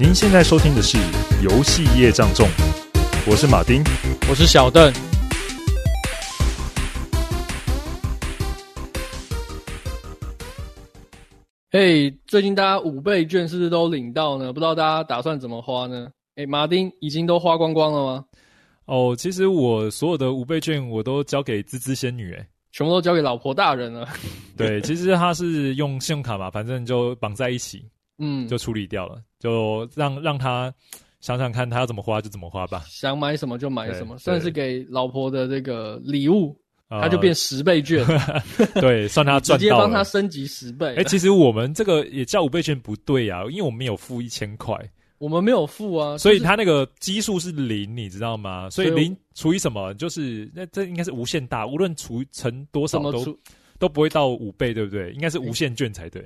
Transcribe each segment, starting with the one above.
您现在收听的是《游戏业障重》，我是马丁，我是小邓。嘿，最近大家五倍券是不是都领到呢？不知道大家打算怎么花呢？哎，马丁已经都花光光了吗？哦，其实我所有的五倍券我都交给滋滋仙女，哎，全部都交给老婆大人了。对，其实他是用信用卡嘛，反正就绑在一起，嗯，就处理掉了，就让让他想想看他要怎么花就怎么花吧，想买什么就买什么，算是给老婆的这个礼物。他就变十倍券，呃、对，算他赚到了，直接帮他升级十倍。哎、欸，其实我们这个也叫五倍券不对啊，因为我们没有付一千块，我们没有付啊，所以他那个基数是零，你知道吗？所以零除以什么，就是那这应该是无限大，无论除乘多少都都不会到五倍，对不对？应该是无限券才对。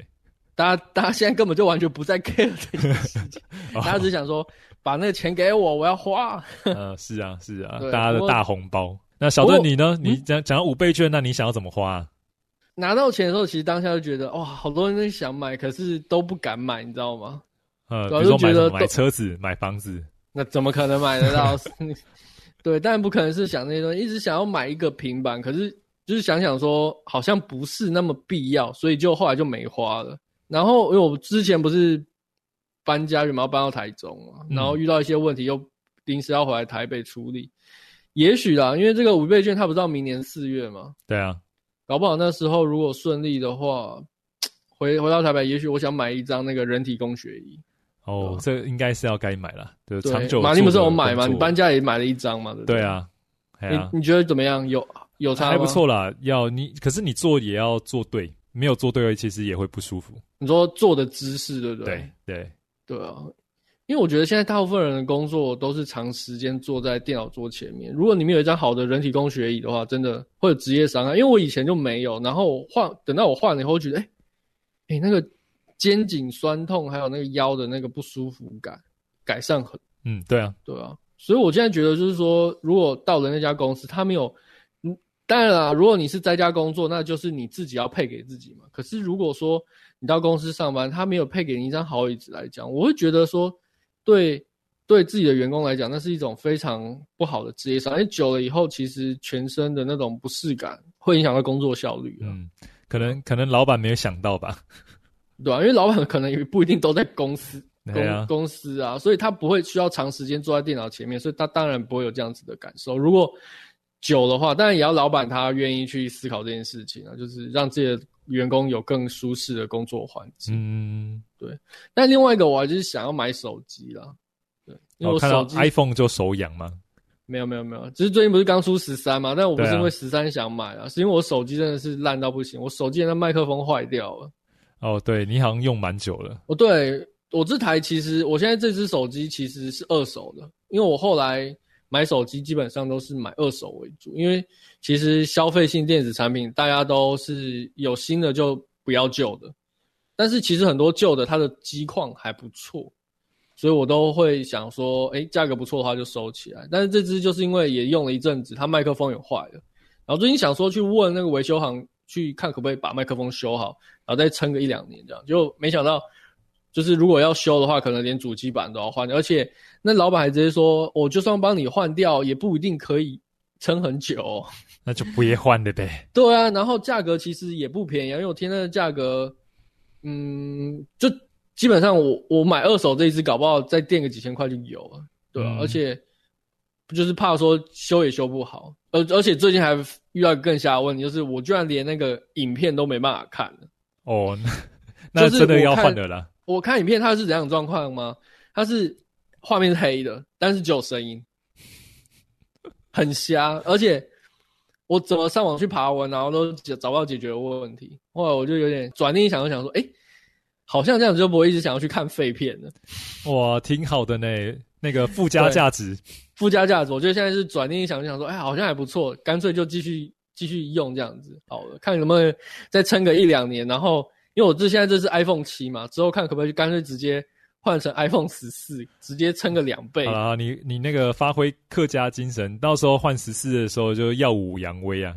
大家大家现在根本就完全不再 care 这件事情，大家只想说把那个钱给我，我要花。嗯，是啊，是啊，大家的大红包。那小邓你呢？你讲讲到五倍券，那你想要怎么花啊？拿到钱的时候，其实当下就觉得哇，好多人都想买，可是都不敢买，你知道吗？呃，比如说买？买车子、买房子，那怎么可能买得到？对，但不可能是想那些东西，一直想要买一个平板，可是就是想想说，好像不是那么必要，所以就后来就没花了。然后因为我之前不是搬家，原本要搬到台中嘛，然后遇到一些问题，又临时要回来台北处理。也许啦，因为这个五倍券它不是到明年四月吗？对啊，搞不好那时候如果顺利的话，回回到台北，也许我想买一张那个人体工学椅。哦，这应该是要该买了，对，对长久。马丁不是有买吗？你搬家也买了一张嘛？对啊，你你觉得怎么样？有有差吗？还不错啦。要你，可是你做也要做对，没有坐对，其实也会不舒服。你说坐的姿势，对不对？对对对啊。因为我觉得现在大部分人的工作都是长时间坐在电脑桌前面。如果你没有一张好的人体工学椅的话，真的会有职业伤害。因为我以前就没有，然后换等到我换了以后，觉得哎哎那个肩颈酸痛，还有那个腰的那个不舒服感改善很。嗯，对啊，对啊。所以我现在觉得就是说，如果到了那家公司，他没有，嗯，当然啦，如果你是在家工作，那就是你自己要配给自己嘛。可是如果说你到公司上班，他没有配给你一张好椅子来讲，我会觉得说。对，对自己的员工来讲，那是一种非常不好的职业伤害。因为久了以后，其实全身的那种不适感会影响到工作效率。嗯，可能可能老板没有想到吧？对啊，因为老板可能也不一定都在公司公公司啊，所以他不会需要长时间坐在电脑前面，所以他当然不会有这样子的感受。如果久的话，当然也要老板他愿意去思考这件事情啊，就是让自己的员工有更舒适的工作环境。嗯。对，但另外一个我还就是想要买手机啦。对，因为我手机、哦、iPhone 就手痒吗？没有没有没有，只是最近不是刚出十三嘛？但我不是因为十三想买啊，是因为我手机真的是烂到不行，我手机的麦克风坏掉了。哦，对，你好像用蛮久了。哦，对，我这台其实我现在这只手机其实是二手的，因为我后来买手机基本上都是买二手为主，因为其实消费性电子产品大家都是有新的就不要旧的。但是其实很多旧的它的机况还不错，所以我都会想说，哎，价格不错的话就收起来。但是这只就是因为也用了一阵子，它麦克风也坏了，然后最近想说去问那个维修行去看可不可以把麦克风修好，然后再撑个一两年这样。就没想到，就是如果要修的话，可能连主机板都要换，而且那老板还直接说，我就算帮你换掉，也不一定可以撑很久哦。那就不也换了呗。对啊，然后价格其实也不便宜，因为我听那个价格。嗯，就基本上我我买二手这一支，搞不好再垫个几千块就有了，对？啊？嗯、而且不就是怕说修也修不好，而而且最近还遇到更瞎的问题，就是我居然连那个影片都没办法看了。哦，那 真的要换的了。我看影片它是怎样状况吗？它是画面是黑的，但是只有声音，很瞎，而且。我怎么上网去爬文，然后都找不到解决的问题。后来我就有点转念一想，就想说，哎、欸，好像这样子就不会一直想要去看废片了。哇，挺好的呢，那个附加价值，附加价值。我觉得现在是转念一想，就想说，哎、欸，好像还不错，干脆就继续继续用这样子。好了，看能不能再撑个一两年。然后，因为我这现在这是 iPhone 七嘛，之后看可不可以干脆直接。换成 iPhone 十四，直接撑个两倍。啊，你你那个发挥客家精神，到时候换十四的时候就耀武扬威啊。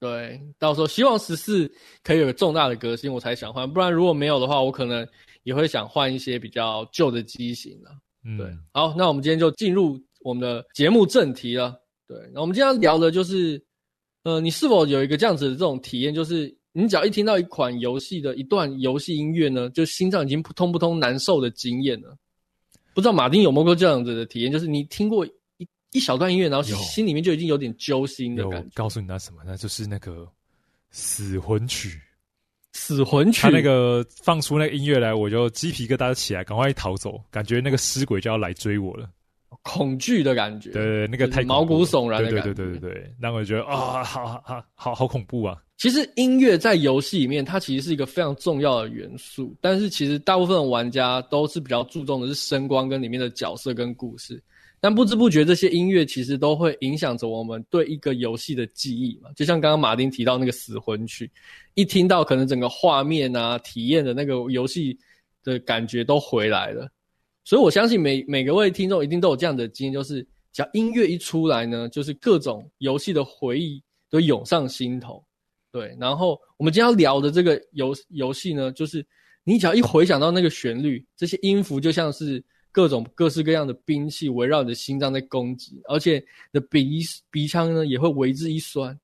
对，到时候希望十四可以有个重大的革新，我才想换。不然如果没有的话，我可能也会想换一些比较旧的机型了。嗯，对。好，那我们今天就进入我们的节目正题了。对，那我们今天要聊的就是，呃，你是否有一个这样子的这种体验，就是你只要一听到一款游戏的一段游戏音乐呢，就心脏已经扑通扑通难受的经验了。不知道马丁有没有过这样子的体验，就是你听过一一小段音乐，然后心里面就已经有点揪心的感觉。告诉你那什么，那就是那个死魂曲。死魂曲，他那个放出那个音乐来，我就鸡皮疙瘩起来，赶快逃走，感觉那个尸鬼就要来追我了，恐惧的感觉。对，对，那个太毛骨悚然的感觉。对对对对对，让我觉得啊，好好好好好恐怖啊！其实音乐在游戏里面，它其实是一个非常重要的元素，但是其实大部分玩家都是比较注重的是声光跟里面的角色跟故事。但不知不觉，这些音乐其实都会影响着我们对一个游戏的记忆嘛。就像刚刚马丁提到那个死魂曲，一听到可能整个画面啊、体验的那个游戏的感觉都回来了。所以我相信每每个位听众一定都有这样的经验，就是只要音乐一出来呢，就是各种游戏的回忆都涌上心头。对，然后我们今天要聊的这个游游戏呢，就是你只要一回想到那个旋律，这些音符就像是。各种各式各样的兵器围绕你的心脏在攻击，而且你的鼻鼻腔呢也会为之一酸。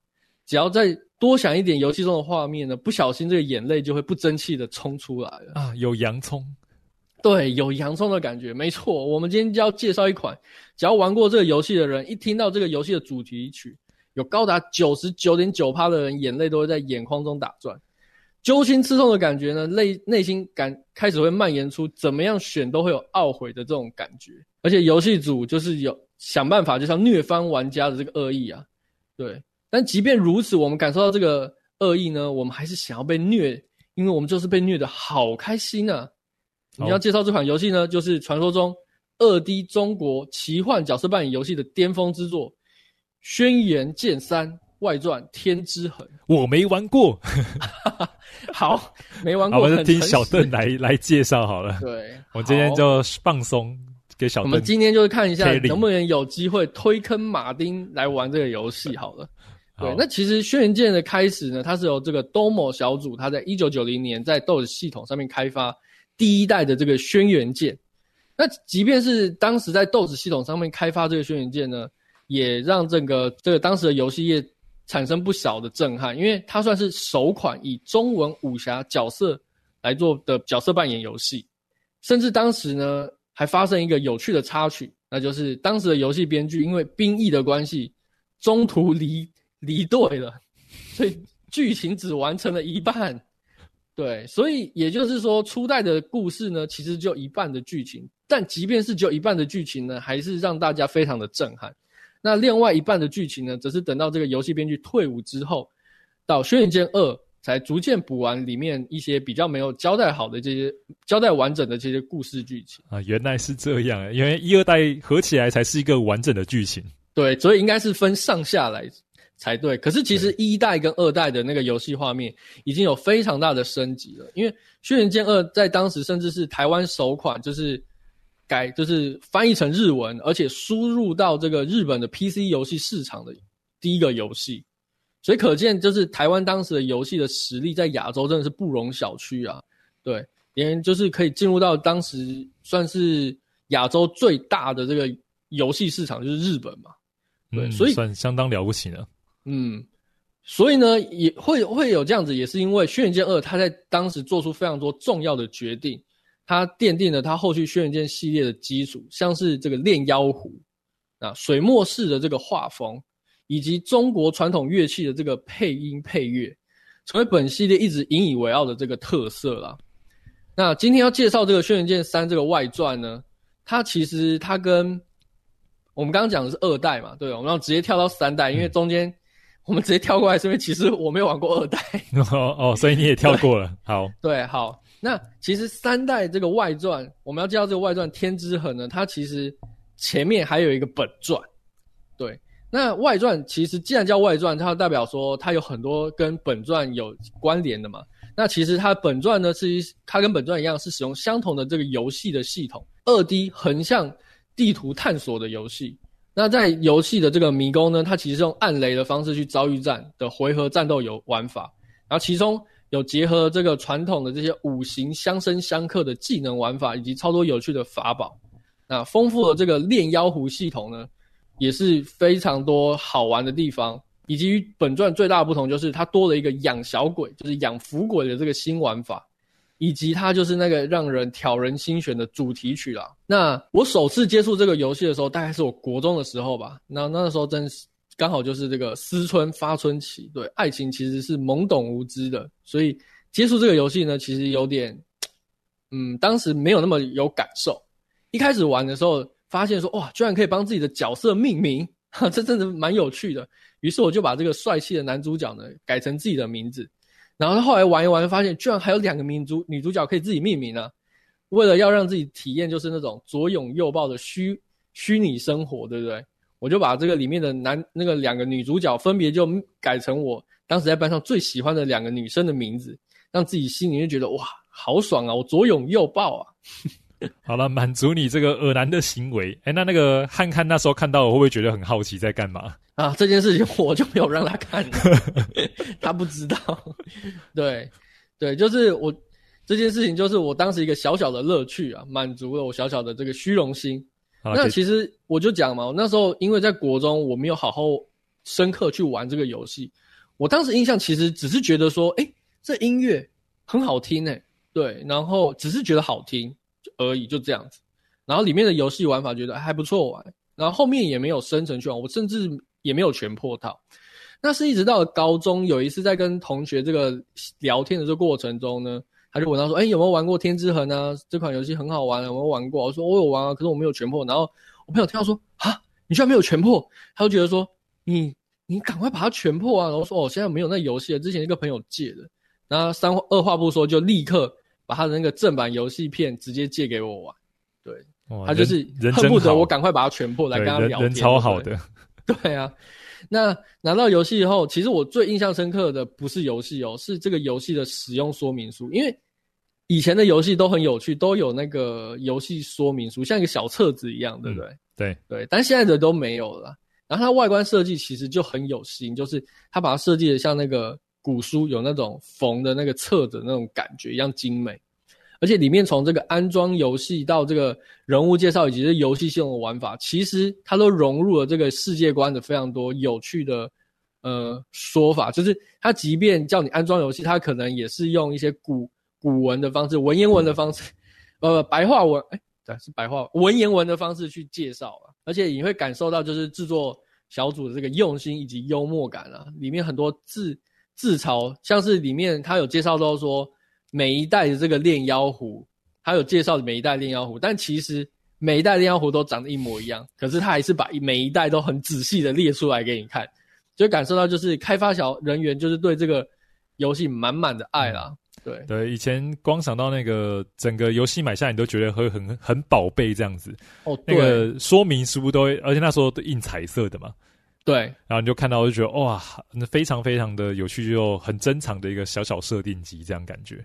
只要再多想一点游戏中的画面呢，不小心这个眼泪就会不争气的冲出来了啊！有洋葱，对，有洋葱的感觉，没错。我们今天就要介绍一款，只要玩过这个游戏的人，一听到这个游戏的主题曲，有高达九十九点九趴的人眼泪都会在眼眶中打转。揪心刺痛的感觉呢，内内心感开始会蔓延出怎么样选都会有懊悔的这种感觉，而且游戏组就是有想办法，就像虐翻玩家的这个恶意啊，对。但即便如此，我们感受到这个恶意呢，我们还是想要被虐，因为我们就是被虐的好开心啊！你要介绍这款游戏呢，就是传说中二 D 中国奇幻角色扮演游戏的巅峰之作《轩辕剑三外传：天之痕》。我没玩过。好，没玩过，我们就听小邓来来介绍好了。对，我今天就放松给小邓。我们今天就是看一下能不能有机会推坑马丁来玩这个游戏好了。对，那其实《轩辕剑》的开始呢，它是由这个 DOMO 小组，它在一九九零年在 DOS 系统上面开发第一代的这个《轩辕剑》。那即便是当时在 DOS 系统上面开发这个《轩辕剑》呢，也让这个这个当时的游戏业。产生不小的震撼，因为它算是首款以中文武侠角色来做的角色扮演游戏，甚至当时呢还发生一个有趣的插曲，那就是当时的游戏编剧因为兵役的关系，中途离离队了，所以剧情只完成了一半。对，所以也就是说，初代的故事呢，其实就一半的剧情，但即便是只有一半的剧情呢，还是让大家非常的震撼。那另外一半的剧情呢，则是等到这个游戏编剧退伍之后，到《轩辕剑二》才逐渐补完里面一些比较没有交代好的这些交代完整的这些故事剧情啊。原来是这样，因为一二代合起来才是一个完整的剧情。对，所以应该是分上下来才对。可是其实一代跟二代的那个游戏画面已经有非常大的升级了，因为《轩辕剑二》在当时甚至是台湾首款就是。改就是翻译成日文，而且输入到这个日本的 PC 游戏市场的第一个游戏，所以可见就是台湾当时的游戏的实力在亚洲真的是不容小觑啊！对，连就是可以进入到当时算是亚洲最大的这个游戏市场就是日本嘛，对，嗯、所以算相当了不起了。嗯，所以呢也会会有这样子，也是因为《轩辕剑二》它在当时做出非常多重要的决定。它奠定了它后续轩辕剑系列的基础，像是这个炼妖壶啊，水墨式的这个画风，以及中国传统乐器的这个配音配乐，成为本系列一直引以为傲的这个特色啦。那今天要介绍这个轩辕剑三这个外传呢，它其实它跟我们刚刚讲的是二代嘛，对，我们要直接跳到三代，因为中间我们直接跳过来，是因为其实我没有玩过二代 哦哦，所以你也跳过了，好，对，好。那其实三代这个外传，我们要介绍这个外传《天之痕》呢，它其实前面还有一个本传。对，那外传其实既然叫外传，它代表说它有很多跟本传有关联的嘛。那其实它本传呢，是一它跟本传一样，是使用相同的这个游戏的系统，二 D 横向地图探索的游戏。那在游戏的这个迷宫呢，它其实用暗雷的方式去遭遇战的回合战斗游玩法，然后其中。有结合这个传统的这些五行相生相克的技能玩法，以及超多有趣的法宝。那丰富的这个炼妖壶系统呢，也是非常多好玩的地方。以及本传最大的不同就是它多了一个养小鬼，就是养符鬼的这个新玩法，以及它就是那个让人挑人心弦的主题曲啦。那我首次接触这个游戏的时候，大概是我国中的时候吧。那那个时候真是。刚好就是这个思春发春期，对，爱情其实是懵懂无知的，所以接触这个游戏呢，其实有点，嗯，当时没有那么有感受。一开始玩的时候，发现说哇，居然可以帮自己的角色命名，哈，这真的蛮有趣的。于是我就把这个帅气的男主角呢改成自己的名字，然后后来玩一玩，发现居然还有两个名主女主角可以自己命名啊。为了要让自己体验就是那种左拥右抱的虚虚拟生活，对不对？我就把这个里面的男那个两个女主角分别就改成我当时在班上最喜欢的两个女生的名字，让自己心里就觉得哇，好爽啊！我左拥右抱啊！好了，满足你这个恶男的行为。哎，那那个汉汉那时候看到我会不会觉得很好奇在干嘛啊？这件事情我就没有让他看，他不知道。对对，就是我这件事情就是我当时一个小小的乐趣啊，满足了我小小的这个虚荣心。那其实我就讲嘛，我那时候因为在国中，我没有好好深刻去玩这个游戏。我当时印象其实只是觉得说，诶，这音乐很好听诶，对，然后只是觉得好听而已，就这样子。然后里面的游戏玩法觉得还不错玩，然后后面也没有深层去玩，我甚至也没有全破套。那是一直到了高中，有一次在跟同学这个聊天的这个过程中呢。他就问他说：“哎、欸，有没有玩过《天之痕》啊？这款游戏很好玩啊，有没有玩过？”我说：“我有玩啊，可是我没有全破。”然后我朋友听到说：“啊，你居然没有全破？”他就觉得说：“你你赶快把它全破啊！”然后说：“哦，现在没有那游戏了，之前一个朋友借的。”然后三二话不说，就立刻把他的那个正版游戏片直接借给我玩。对，他就是恨不得我赶快把它全破来跟他聊天。人超好的。对啊。那拿到游戏以后，其实我最印象深刻的不是游戏哦，是这个游戏的使用说明书。因为以前的游戏都很有趣，都有那个游戏说明书，像一个小册子一样，对不对？嗯、对对，但现在的都没有了。然后它外观设计其实就很有心，就是它把它设计的像那个古书有那种缝的那个册子那种感觉一样精美。而且里面从这个安装游戏到这个人物介绍以及这游戏系统的玩法，其实它都融入了这个世界观的非常多有趣的呃说法。就是它即便叫你安装游戏，它可能也是用一些古古文的方式、文言文的方式，呃，白话文，哎，对，是白话文言文的方式去介绍啊。而且你会感受到就是制作小组的这个用心以及幽默感啊。里面很多自自嘲，像是里面它有介绍到说。每一代的这个炼妖壶，它有介绍每一代炼妖壶，但其实每一代炼妖壶都长得一模一样，可是他还是把每一代都很仔细的列出来给你看，就感受到就是开发小人员就是对这个游戏满满的爱啦。对对，以前光想到那个整个游戏买下来，你都觉得会很很宝贝这样子。哦，对，那个说明书都，而且那时候都印彩色的嘛。对，然后你就看到就觉得哇，那非常非常的有趣，就很珍藏的一个小小设定集这样感觉。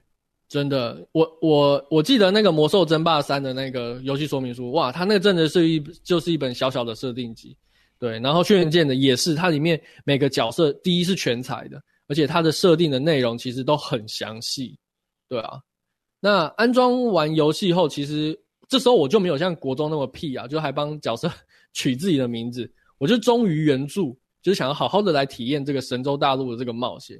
真的，我我我记得那个《魔兽争霸三》的那个游戏说明书，哇，它那个真的是一就是一本小小的设定集，对。然后轩辕剑的也是，它里面每个角色第一是全彩的，而且它的设定的内容其实都很详细，对啊。那安装完游戏后，其实这时候我就没有像国中那么屁啊，就还帮角色 取自己的名字，我就忠于原著，就是想要好好的来体验这个神州大陆的这个冒险。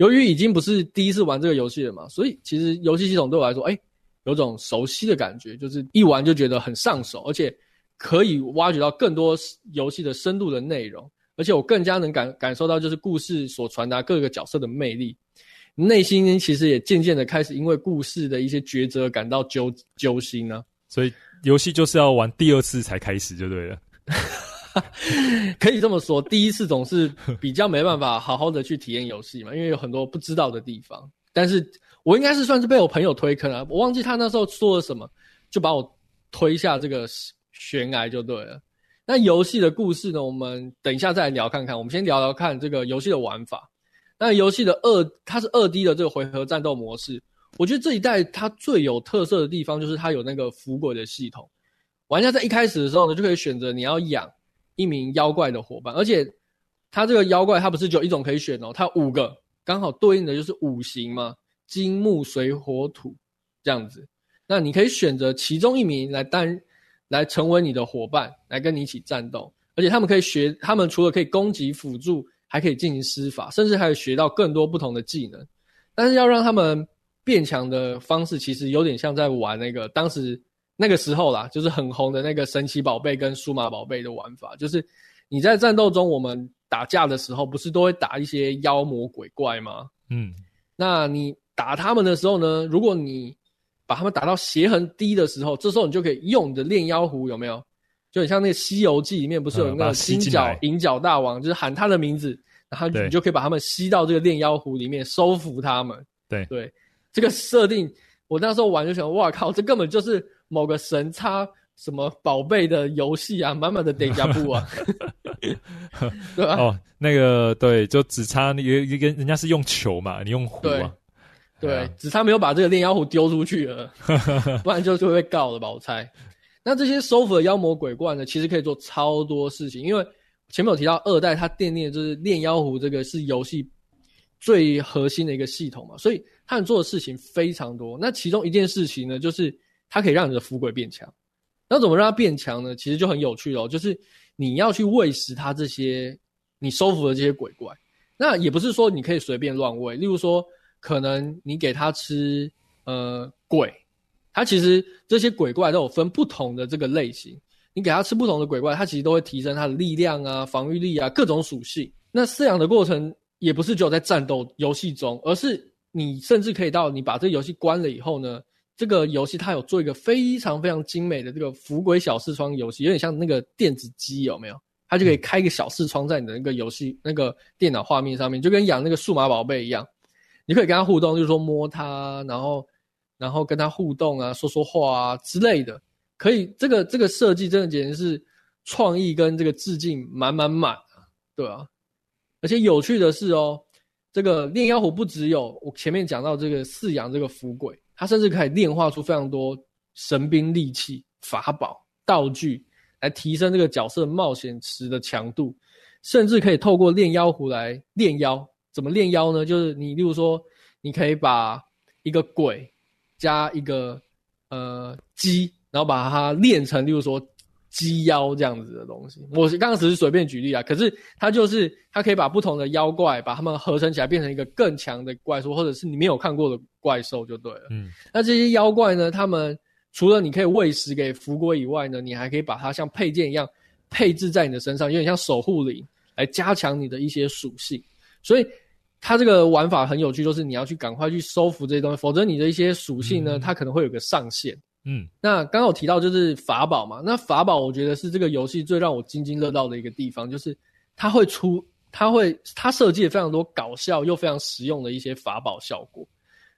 由于已经不是第一次玩这个游戏了嘛，所以其实游戏系统对我来说，哎，有种熟悉的感觉，就是一玩就觉得很上手，而且可以挖掘到更多游戏的深度的内容，而且我更加能感感受到就是故事所传达各个角色的魅力，内心其实也渐渐的开始因为故事的一些抉择感到揪揪心呢、啊。所以游戏就是要玩第二次才开始就对了。可以这么说，第一次总是比较没办法好好的去体验游戏嘛，因为有很多不知道的地方。但是我应该是算是被我朋友推坑了，我忘记他那时候说了什么，就把我推下这个悬崖就对了。那游戏的故事呢，我们等一下再来聊看看。我们先聊聊看这个游戏的玩法。那游戏的二，它是二 D 的这个回合战斗模式。我觉得这一代它最有特色的地方就是它有那个符鬼的系统。玩家在一开始的时候呢，就可以选择你要养。一名妖怪的伙伴，而且他这个妖怪他不是只有一种可以选哦，他五个刚好对应的就是五行嘛，金木水火土这样子。那你可以选择其中一名来担来成为你的伙伴，来跟你一起战斗。而且他们可以学，他们除了可以攻击辅助，还可以进行施法，甚至还有学到更多不同的技能。但是要让他们变强的方式，其实有点像在玩那个当时那个时候啦，就是很红的那个神奇宝贝跟数码宝贝的玩法。就是你在战斗中，我们打架的时候，不是都会打一些妖魔鬼怪吗？嗯，那你打他们的时候呢，如果你把他们打到血很低的时候，这时候你就可以用你的炼妖壶，有没有？就很像那个《西游记》里面不是有那个金角银角大王，就是喊他的名字，然后你就可以把他们吸到这个炼妖壶里面，收服他们。对对，这个设定我那时候玩就想，哇靠，这根本就是某个神差什么宝贝的游戏啊，满满的点加布啊，对吧？哦，那个对，就只差那个一个人家是用球嘛，你用壶啊，对，对，只差没有把这个炼妖壶丢出去了，不然就就会被告了吧，我猜。那这些收服的妖魔鬼怪呢，其实可以做超多事情，因为前面有提到二代它奠定的就是炼妖壶这个是游戏最核心的一个系统嘛，所以他能做的事情非常多。那其中一件事情呢，就是它可以让你的符鬼变强。那怎么让它变强呢？其实就很有趣哦，就是你要去喂食它这些你收服的这些鬼怪。那也不是说你可以随便乱喂，例如说可能你给它吃呃鬼。它其实这些鬼怪都有分不同的这个类型，你给它吃不同的鬼怪，它其实都会提升它的力量啊、防御力啊各种属性。那饲养的过程也不是只有在战斗游戏中，而是你甚至可以到你把这个游戏关了以后呢，这个游戏它有做一个非常非常精美的这个符鬼小视窗游戏，有点像那个电子机有没有？它就可以开一个小视窗在你的那个游戏那个电脑画面上面，就跟养那个数码宝贝一样，你可以跟它互动，就是说摸它，然后。然后跟它互动啊，说说话啊之类的，可以。这个这个设计真的简直是创意跟这个致敬满满满啊，对啊。而且有趣的是哦，这个炼妖壶不只有我前面讲到这个饲养这个福鬼，他甚至可以炼化出非常多神兵利器、法宝、道具，来提升这个角色冒险时的强度，甚至可以透过炼妖壶来炼妖。怎么炼妖呢？就是你例如说，你可以把一个鬼。加一个呃鸡，然后把它炼成，例如说鸡妖这样子的东西。我刚刚只是随便举例啊，可是它就是它可以把不同的妖怪把它们合成起来，变成一个更强的怪兽，或者是你没有看过的怪兽就对了。嗯，那这些妖怪呢，他们除了你可以喂食给福龟以外呢，你还可以把它像配件一样配置在你的身上，有点像守护灵，来加强你的一些属性。所以。它这个玩法很有趣，就是你要去赶快去收服这些东西，否则你的一些属性呢，它可能会有个上限。嗯，那刚刚有提到就是法宝嘛，那法宝我觉得是这个游戏最让我津津乐道的一个地方，就是它会出，它会，它设计了非常多搞笑又非常实用的一些法宝效果。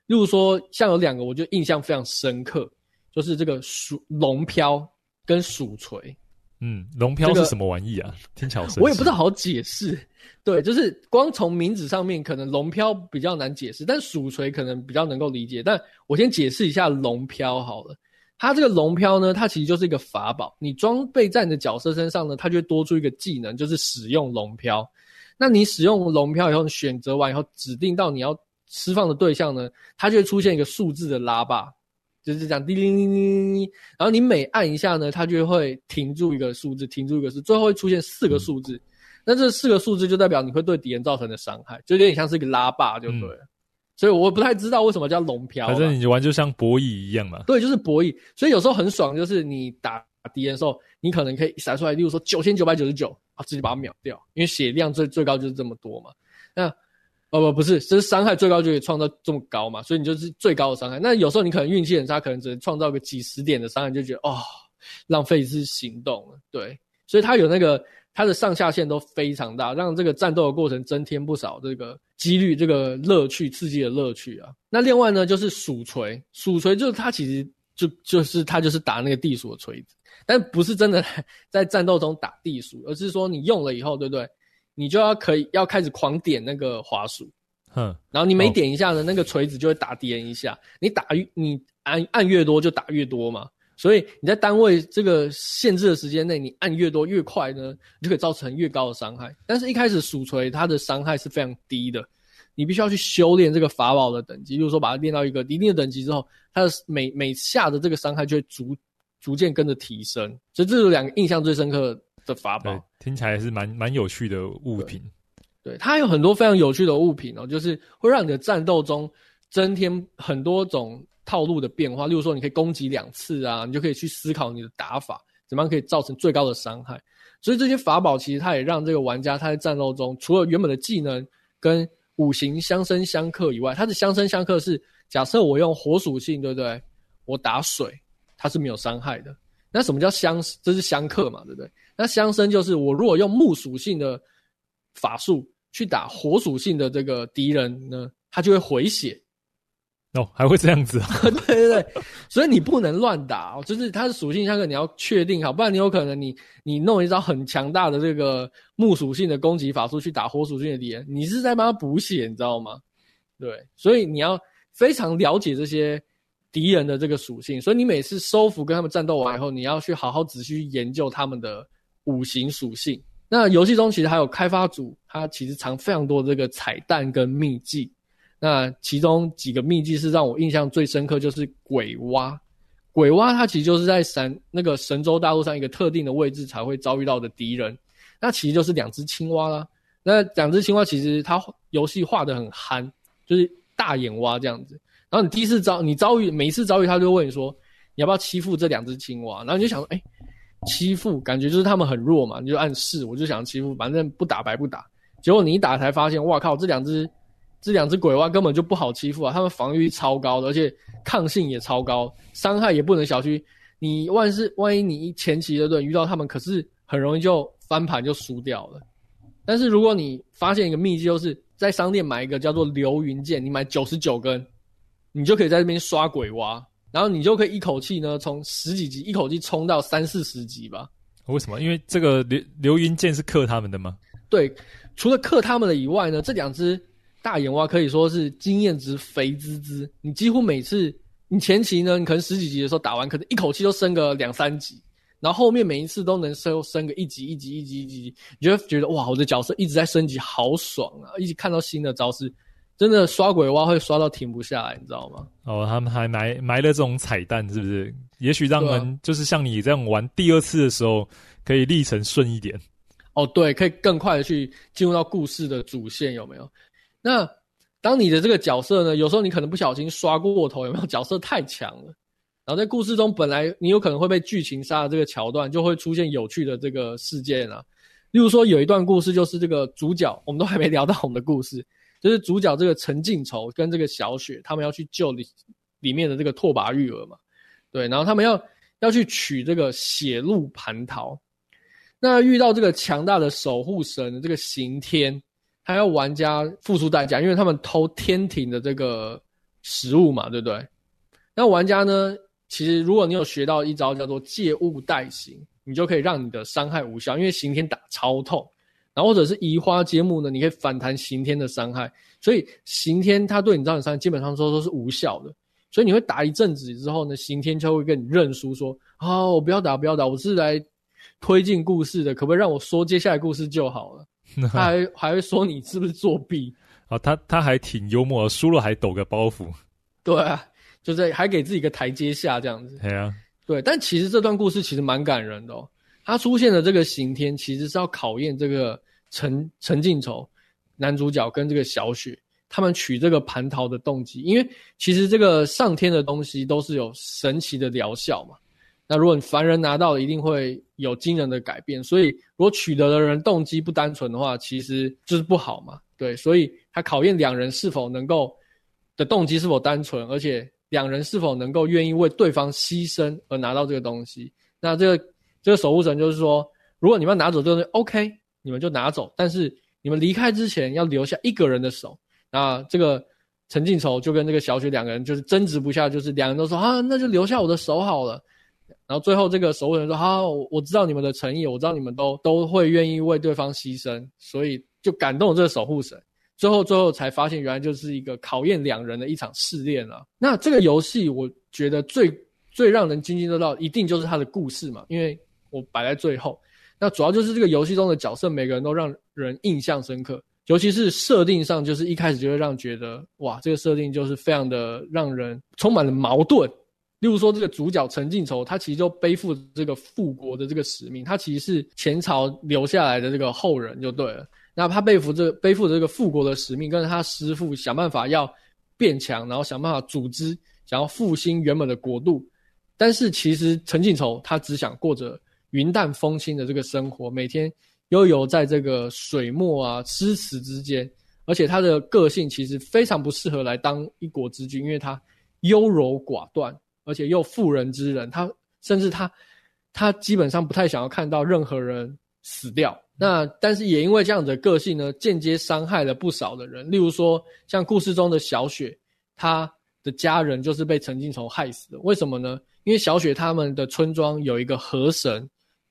例如说，像有两个我就印象非常深刻，就是这个鼠龙飘跟鼠锤。嗯，龙飘是什么玩意啊？这个、听起来我也不太好解释。对，就是光从名字上面，可能龙飘比较难解释，但鼠锤可能比较能够理解。但我先解释一下龙飘好了。它这个龙飘呢，它其实就是一个法宝。你装备在你的角色身上呢，它就会多出一个技能，就是使用龙飘。那你使用龙飘以后，选择完以后，指定到你要释放的对象呢，它就会出现一个数字的拉霸。就是这样叮铃铃铃铃，然后你每按一下呢，它就会停住一个数字，停住一个数，最后会出现四个数字。那这四个数字就代表你会对敌人造成的伤害，就有点像是一个拉霸，就对了。嗯、所以我不太知道为什么叫龙飘。反正你玩就像博弈一样嘛。对，就是博弈。所以有时候很爽，就是你打敌人的时候，你可能可以闪出来，例如说九千九百九十九啊，直接把它秒掉，因为血量最最高就是这么多嘛。那哦不不是，这是伤害最高就可以创造这么高嘛，所以你就是最高的伤害。那有时候你可能运气很差，可能只能创造个几十点的伤害，就觉得哦，浪费一次行动了。对，所以它有那个它的上下限都非常大，让这个战斗的过程增添不少这个几率、这个乐趣、刺激的乐趣啊。那另外呢，就是鼠锤，鼠锤就是它其实就就是它就是打那个地鼠的锤子，但不是真的 在战斗中打地鼠，而是说你用了以后，对不对？你就要可以要开始狂点那个滑鼠，哼，然后你每点一下呢，那个锤子就会打敌人一下。你打越你按按越多就打越多嘛，所以你在单位这个限制的时间内，你按越多越快呢，你就可以造成越高的伤害。但是一开始鼠锤它的伤害是非常低的，你必须要去修炼这个法宝的等级，就是说把它练到一个一定的等级之后，它的每每下的这个伤害就会逐逐渐跟着提升。所以这是两个印象最深刻的法宝，听起来是蛮蛮有趣的物品。对，它有很多非常有趣的物品哦，就是会让你的战斗中增添很多种套路的变化。例如说，你可以攻击两次啊，你就可以去思考你的打法怎么样可以造成最高的伤害。所以这些法宝其实它也让这个玩家他在战斗中，除了原本的技能跟五行相生相克以外，它的相生相克是假设我用火属性，对不对？我打水，它是没有伤害的。那什么叫相？这是相克嘛，对不对？那相生就是我如果用木属性的法术去打火属性的这个敌人呢，它就会回血。哦，还会这样子啊？对对对，所以你不能乱打哦，就是它的属性相克你要确定好，不然你有可能你你弄一招很强大的这个木属性的攻击法术去打火属性的敌人，你是在帮他补血，你知道吗？对，所以你要非常了解这些敌人的这个属性，所以你每次收服跟他们战斗完以后，你要去好好仔细研究他们的五行属性。那游戏中其实还有开发组，它其实藏非常多的这个彩蛋跟秘技。那其中几个秘技是让我印象最深刻，就是鬼蛙。鬼蛙它其实就是在神那个神州大陆上一个特定的位置才会遭遇到的敌人。那其实就是两只青蛙啦。那两只青蛙其实它游戏画得很憨，就是大眼蛙这样子。然后你第一次遭你遭遇每一次遭遇，他就问你说你要不要欺负这两只青蛙？然后你就想说，哎、欺负感觉就是他们很弱嘛，你就暗示我就想欺负，反正不打白不打。结果你一打才发现，哇靠，这两只。这两只鬼蛙根本就不好欺负啊！它们防御超高的，而且抗性也超高，伤害也不能小觑。你万是万一你前期的盾遇到他们，可是很容易就翻盘就输掉了。但是如果你发现一个秘籍，就是在商店买一个叫做流云剑，你买九十九根，你就可以在这边刷鬼蛙，然后你就可以一口气呢从十几级一口气冲到三四十级吧。为什么？因为这个流流云剑是克他们的吗？对，除了克他们的以外呢，这两只。大眼蛙可以说是经验值肥滋滋，你几乎每次你前期呢，你可能十几级的时候打完，可能一口气都升个两三级，然后后面每一次都能升升个一级一级一级一级，你就会觉得哇，我的角色一直在升级，好爽啊！一直看到新的招式，真的刷鬼蛙会刷到停不下来，你知道吗？哦，他们还埋埋了这种彩蛋，是不是？也许让人就是像你这样玩第二次的时候，可以历程顺一点。哦，对，可以更快的去进入到故事的主线，有没有？那当你的这个角色呢，有时候你可能不小心刷过头，有没有？角色太强了，然后在故事中本来你有可能会被剧情杀的这个桥段，就会出现有趣的这个事件啊。例如说有一段故事，就是这个主角，我们都还没聊到我们的故事，就是主角这个陈靖仇跟这个小雪，他们要去救里里面的这个拓跋玉儿嘛，对，然后他们要要去取这个血路蟠桃，那遇到这个强大的守护神，这个刑天。还要玩家付出代价，因为他们偷天庭的这个食物嘛，对不对？那玩家呢，其实如果你有学到一招叫做借物代行，你就可以让你的伤害无效，因为刑天打超痛。然后或者是移花接木呢，你可以反弹刑天的伤害。所以刑天他对你造成伤害基本上说都是无效的。所以你会打一阵子之后呢，刑天就会跟你认输说：“啊、哦，我不要打，不要打，我是来推进故事的，可不可以让我说接下来故事就好了？”他 还还会说你是不是作弊？啊，他他还挺幽默，输了还抖个包袱。对啊，就是还给自己一个台阶下这样子。对啊，对，但其实这段故事其实蛮感人的哦。他出现的这个刑天，其实是要考验这个陈陈靖仇男主角跟这个小雪他们取这个蟠桃的动机，因为其实这个上天的东西都是有神奇的疗效嘛。那如果你凡人拿到，一定会有惊人的改变。所以，如果取得的人动机不单纯的话，其实就是不好嘛。对，所以他考验两人是否能够的动机是否单纯，而且两人是否能够愿意为对方牺牲而拿到这个东西。那这个这个守护神就是说，如果你们要拿走这个东西，OK，你们就拿走，但是你们离开之前要留下一个人的手。那这个陈靖仇就跟这个小雪两个人就是争执不下，就是两人都说啊，那就留下我的手好了。然后最后这个守护神说：“好，我知道你们的诚意，我知道你们都都会愿意为对方牺牲，所以就感动了这个守护神。最后最后才发现，原来就是一个考验两人的一场试炼了。那这个游戏，我觉得最最让人津津乐道，一定就是它的故事嘛，因为我摆在最后。那主要就是这个游戏中的角色，每个人都让人印象深刻。尤其是设定上，就是一开始就会让觉得哇，这个设定就是非常的让人充满了矛盾。例如说，这个主角陈靖仇，他其实就背负这个复国的这个使命，他其实是前朝留下来的这个后人就对了。那他背负这背负这个复国的使命，跟着他师父想办法要变强，然后想办法组织，想要复兴原本的国度。但是其实陈靖仇他只想过着云淡风轻的这个生活，每天悠游在这个水墨啊诗词之间，而且他的个性其实非常不适合来当一国之君，因为他优柔寡断。而且又妇人之仁，他甚至他他基本上不太想要看到任何人死掉。那但是也因为这样子的个性呢，间接伤害了不少的人。例如说，像故事中的小雪，她的家人就是被陈靖仇害死的。为什么呢？因为小雪他们的村庄有一个河神，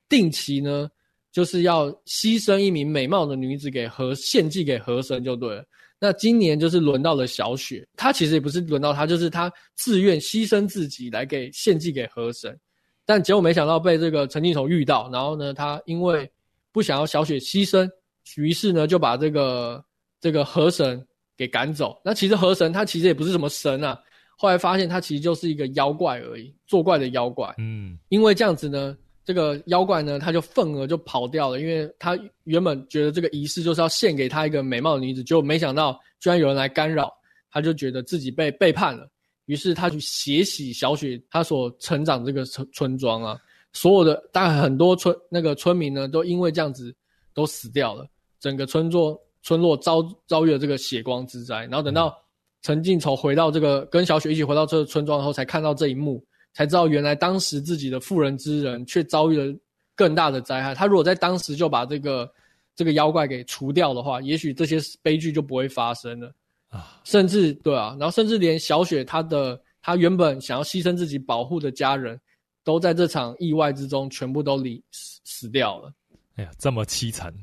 定期呢就是要牺牲一名美貌的女子给河献祭给河神就对了。那今年就是轮到了小雪，她其实也不是轮到她，就是她自愿牺牲自己来给献祭给河神，但结果没想到被这个陈靖仇遇到，然后呢，他因为不想要小雪牺牲，于是呢就把这个这个河神给赶走。那其实河神他其实也不是什么神啊，后来发现他其实就是一个妖怪而已，作怪的妖怪。嗯，因为这样子呢。这个妖怪呢，他就愤而就跑掉了，因为他原本觉得这个仪式就是要献给他一个美貌的女子，结果没想到居然有人来干扰，他就觉得自己被背叛了，于是他去血洗小雪他所成长这个村村庄啊，所有的大概很多村那个村民呢，都因为这样子都死掉了，整个村落村落遭遭遇了这个血光之灾，然后等到陈靖仇回到这个跟小雪一起回到这个村庄后，才看到这一幕。才知道原来当时自己的妇人之仁却遭遇了更大的灾害。他如果在当时就把这个这个妖怪给除掉的话，也许这些悲剧就不会发生了啊！甚至对啊，然后甚至连小雪她的她原本想要牺牲自己保护的家人，都在这场意外之中全部都离死死掉了。哎呀，这么凄惨！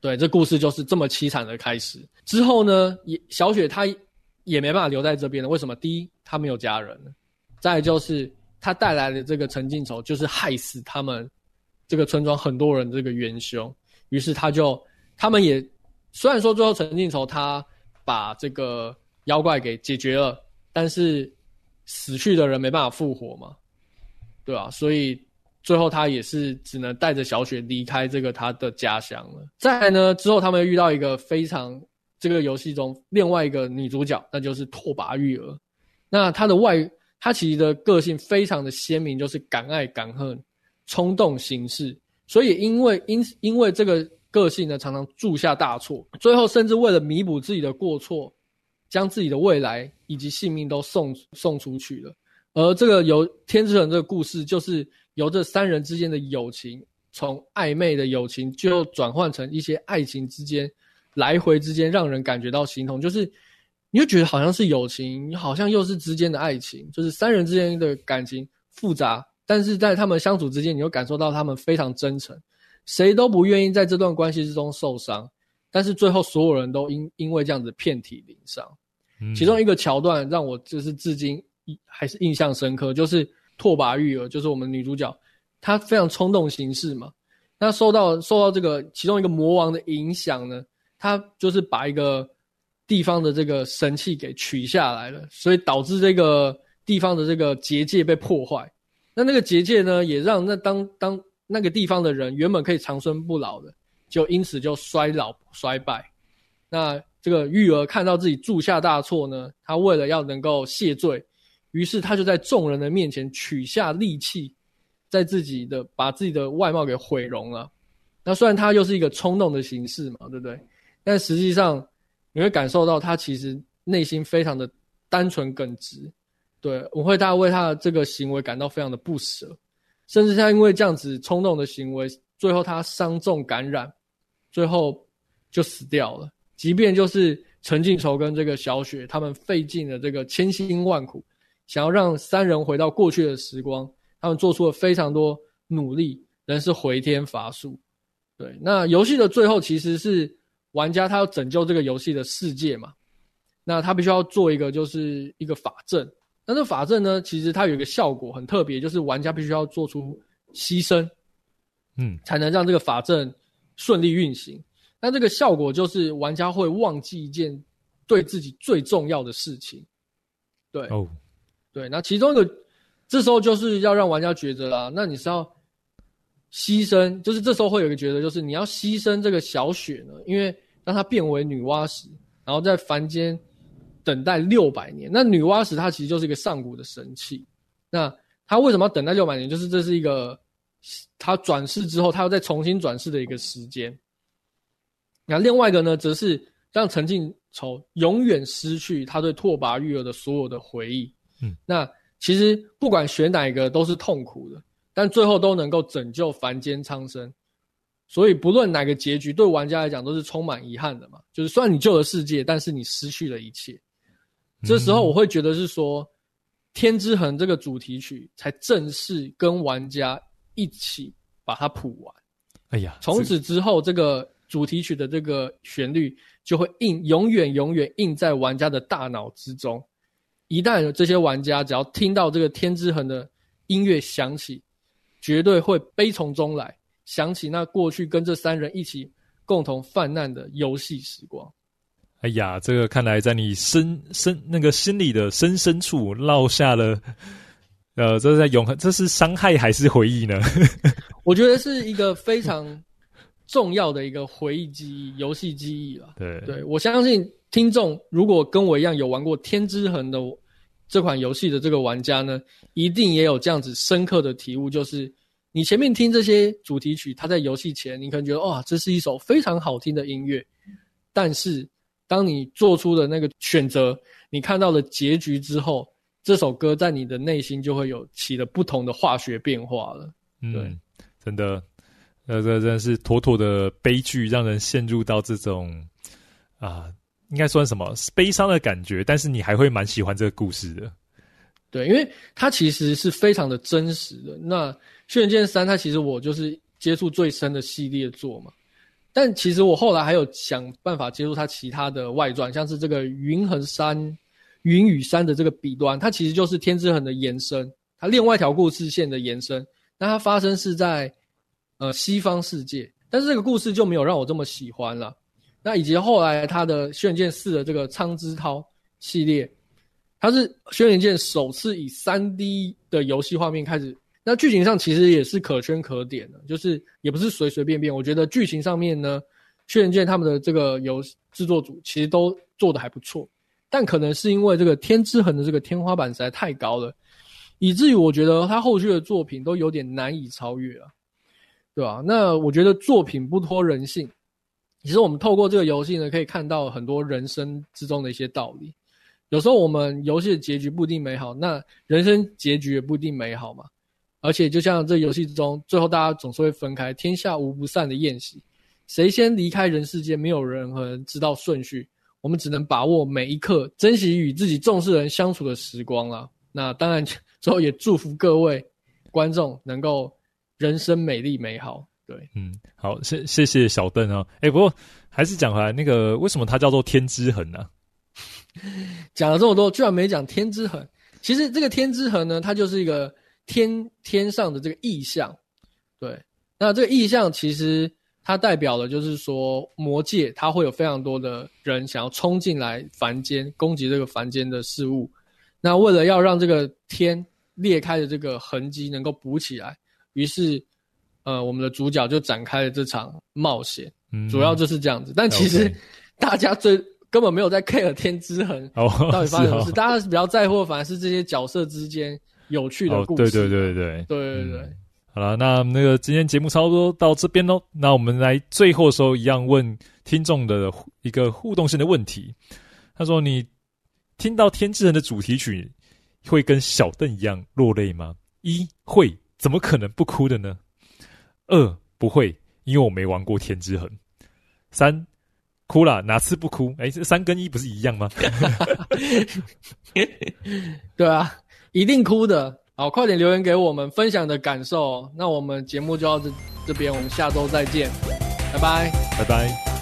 对，这故事就是这么凄惨的开始。之后呢，也小雪她也没办法留在这边了。为什么？第一，她没有家人了；再来就是。他带来的这个陈靖仇，就是害死他们这个村庄很多人这个元凶。于是他就，他们也虽然说最后陈靖仇他把这个妖怪给解决了，但是死去的人没办法复活嘛，对吧？所以最后他也是只能带着小雪离开这个他的家乡了。再来呢，之后他们又遇到一个非常这个游戏中另外一个女主角，那就是拓跋玉儿。那她的外。他其实的个性非常的鲜明，就是敢爱敢恨、冲动行事，所以因为因因为这个个性呢，常常铸下大错，最后甚至为了弥补自己的过错，将自己的未来以及性命都送送出去了。而这个由天之痕这个故事，就是由这三人之间的友情，从暧昧的友情，就转换成一些爱情之间来回之间，让人感觉到心痛，就是。你就觉得好像是友情，好像又是之间的爱情，就是三人之间的感情复杂，但是在他们相处之间，你又感受到他们非常真诚，谁都不愿意在这段关系之中受伤，但是最后所有人都因因为这样子遍体鳞伤。嗯。其中一个桥段让我就是至今还是印象深刻，就是拓跋玉儿，就是我们女主角，她非常冲动行事嘛，那受到受到这个其中一个魔王的影响呢，她就是把一个。地方的这个神器给取下来了，所以导致这个地方的这个结界被破坏。那那个结界呢，也让那当当那个地方的人原本可以长生不老的，就因此就衰老衰败。那这个玉儿看到自己铸下大错呢，他为了要能够谢罪，于是他就在众人的面前取下利器，在自己的把自己的外貌给毁容了。那虽然他又是一个冲动的形式嘛，对不对？但实际上。你会感受到他其实内心非常的单纯耿直，对，我会大为他的这个行为感到非常的不舍，甚至他因为这样子冲动的行为，最后他伤重感染，最后就死掉了。即便就是陈靖仇跟这个小雪，他们费尽了这个千辛万苦，想要让三人回到过去的时光，他们做出了非常多努力，仍是回天乏术。对，那游戏的最后其实是。玩家他要拯救这个游戏的世界嘛，那他必须要做一个就是一个法阵。那这个法阵呢，其实它有一个效果很特别，就是玩家必须要做出牺牲，嗯，才能让这个法阵顺利运行。那这个效果就是玩家会忘记一件对自己最重要的事情。对，哦，对，那其中一个，这时候就是要让玩家抉择啦。那你是要牺牲，就是这时候会有一个抉择，就是你要牺牲这个小雪呢，因为让它变为女娲石，然后在凡间等待六百年。那女娲石它其实就是一个上古的神器。那它为什么要等待六百年？就是这是一个它转世之后，它要再重新转世的一个时间。那另外一个呢，则是让陈靖仇永远失去他对拓跋玉儿的所有的回忆。嗯，那其实不管选哪一个都是痛苦的，但最后都能够拯救凡间苍生。所以不论哪个结局，对玩家来讲都是充满遗憾的嘛。就是虽然你救了世界，但是你失去了一切。嗯、这时候我会觉得是说，《天之痕》这个主题曲才正式跟玩家一起把它谱完。哎呀，从此之后这个。主题曲的这个旋律就会印永远永远印在玩家的大脑之中。一旦有这些玩家只要听到这个《天之痕》的音乐响起，绝对会悲从中来，想起那过去跟这三人一起共同犯难的游戏时光。哎呀，这个看来在你深深那个心里的深深处烙下了，呃，这是在永恒，这是伤害还是回忆呢？我觉得是一个非常。重要的一个回忆记忆、游戏记忆了。对，对我相信听众如果跟我一样有玩过《天之痕》的这款游戏的这个玩家呢，一定也有这样子深刻的体悟，就是你前面听这些主题曲，它在游戏前你可能觉得哇，这是一首非常好听的音乐，但是当你做出的那个选择，你看到了结局之后，这首歌在你的内心就会有起了不同的化学变化了。对，嗯，真的。呃，这真的是妥妥的悲剧，让人陷入到这种啊，应该算什么悲伤的感觉？但是你还会蛮喜欢这个故事的。对，因为它其实是非常的真实的。那《轩辕剑三》它其实我就是接触最深的系列作嘛，但其实我后来还有想办法接触它其他的外传，像是这个云横山、云与山的这个笔端，它其实就是《天之痕》的延伸，它另外一条故事线的延伸。那它发生是在。呃，西方世界，但是这个故事就没有让我这么喜欢了。那以及后来它的《轩辕剑四》的这个苍之涛系列，它是《轩辕剑》首次以三 D 的游戏画面开始。那剧情上其实也是可圈可点的，就是也不是随随便便。我觉得剧情上面呢，《轩辕剑》他们的这个游制作组其实都做得还不错，但可能是因为这个《天之痕》的这个天花板实在太高了，以至于我觉得他后续的作品都有点难以超越了。对吧？那我觉得作品不脱人性。其实我们透过这个游戏呢，可以看到很多人生之中的一些道理。有时候我们游戏的结局不一定美好，那人生结局也不一定美好嘛。而且就像这游戏之中，最后大家总是会分开，天下无不散的宴席。谁先离开人世间，没有人和人知道顺序。我们只能把握每一刻，珍惜与自己重视的人相处的时光啦。那当然，最后也祝福各位观众能够。人生美丽美好，对，嗯，好，谢谢谢小邓啊，哎、欸，不过还是讲回来，那个为什么它叫做天之痕呢？讲了这么多，居然没讲天之痕。其实这个天之痕呢，它就是一个天天上的这个意象，对。那这个意象其实它代表了，就是说魔界它会有非常多的人想要冲进来凡间，攻击这个凡间的事物。那为了要让这个天裂开的这个痕迹能够补起来。于是，呃，我们的主角就展开了这场冒险，嗯，主要就是这样子。但其实 大家最根本没有在 care 天之痕到底发生什么事，大家比较在乎的反而是这些角色之间有趣的故事，对对对对对对对，好了，那那个今天节目差不多到这边喽。那我们来最后时候一样问听众的一个互动性的问题。他说：“你听到《天之痕》的主题曲会跟小邓一样落泪吗？”一、会，怎么可能不哭的呢？二、不会，因为我没玩过《天之痕》。三、哭了，哪次不哭？哎，三跟一不是一样吗？对啊。一定哭的。好，快点留言给我们分享的感受。那我们节目就到这这边，我们下周再见，拜拜，拜拜。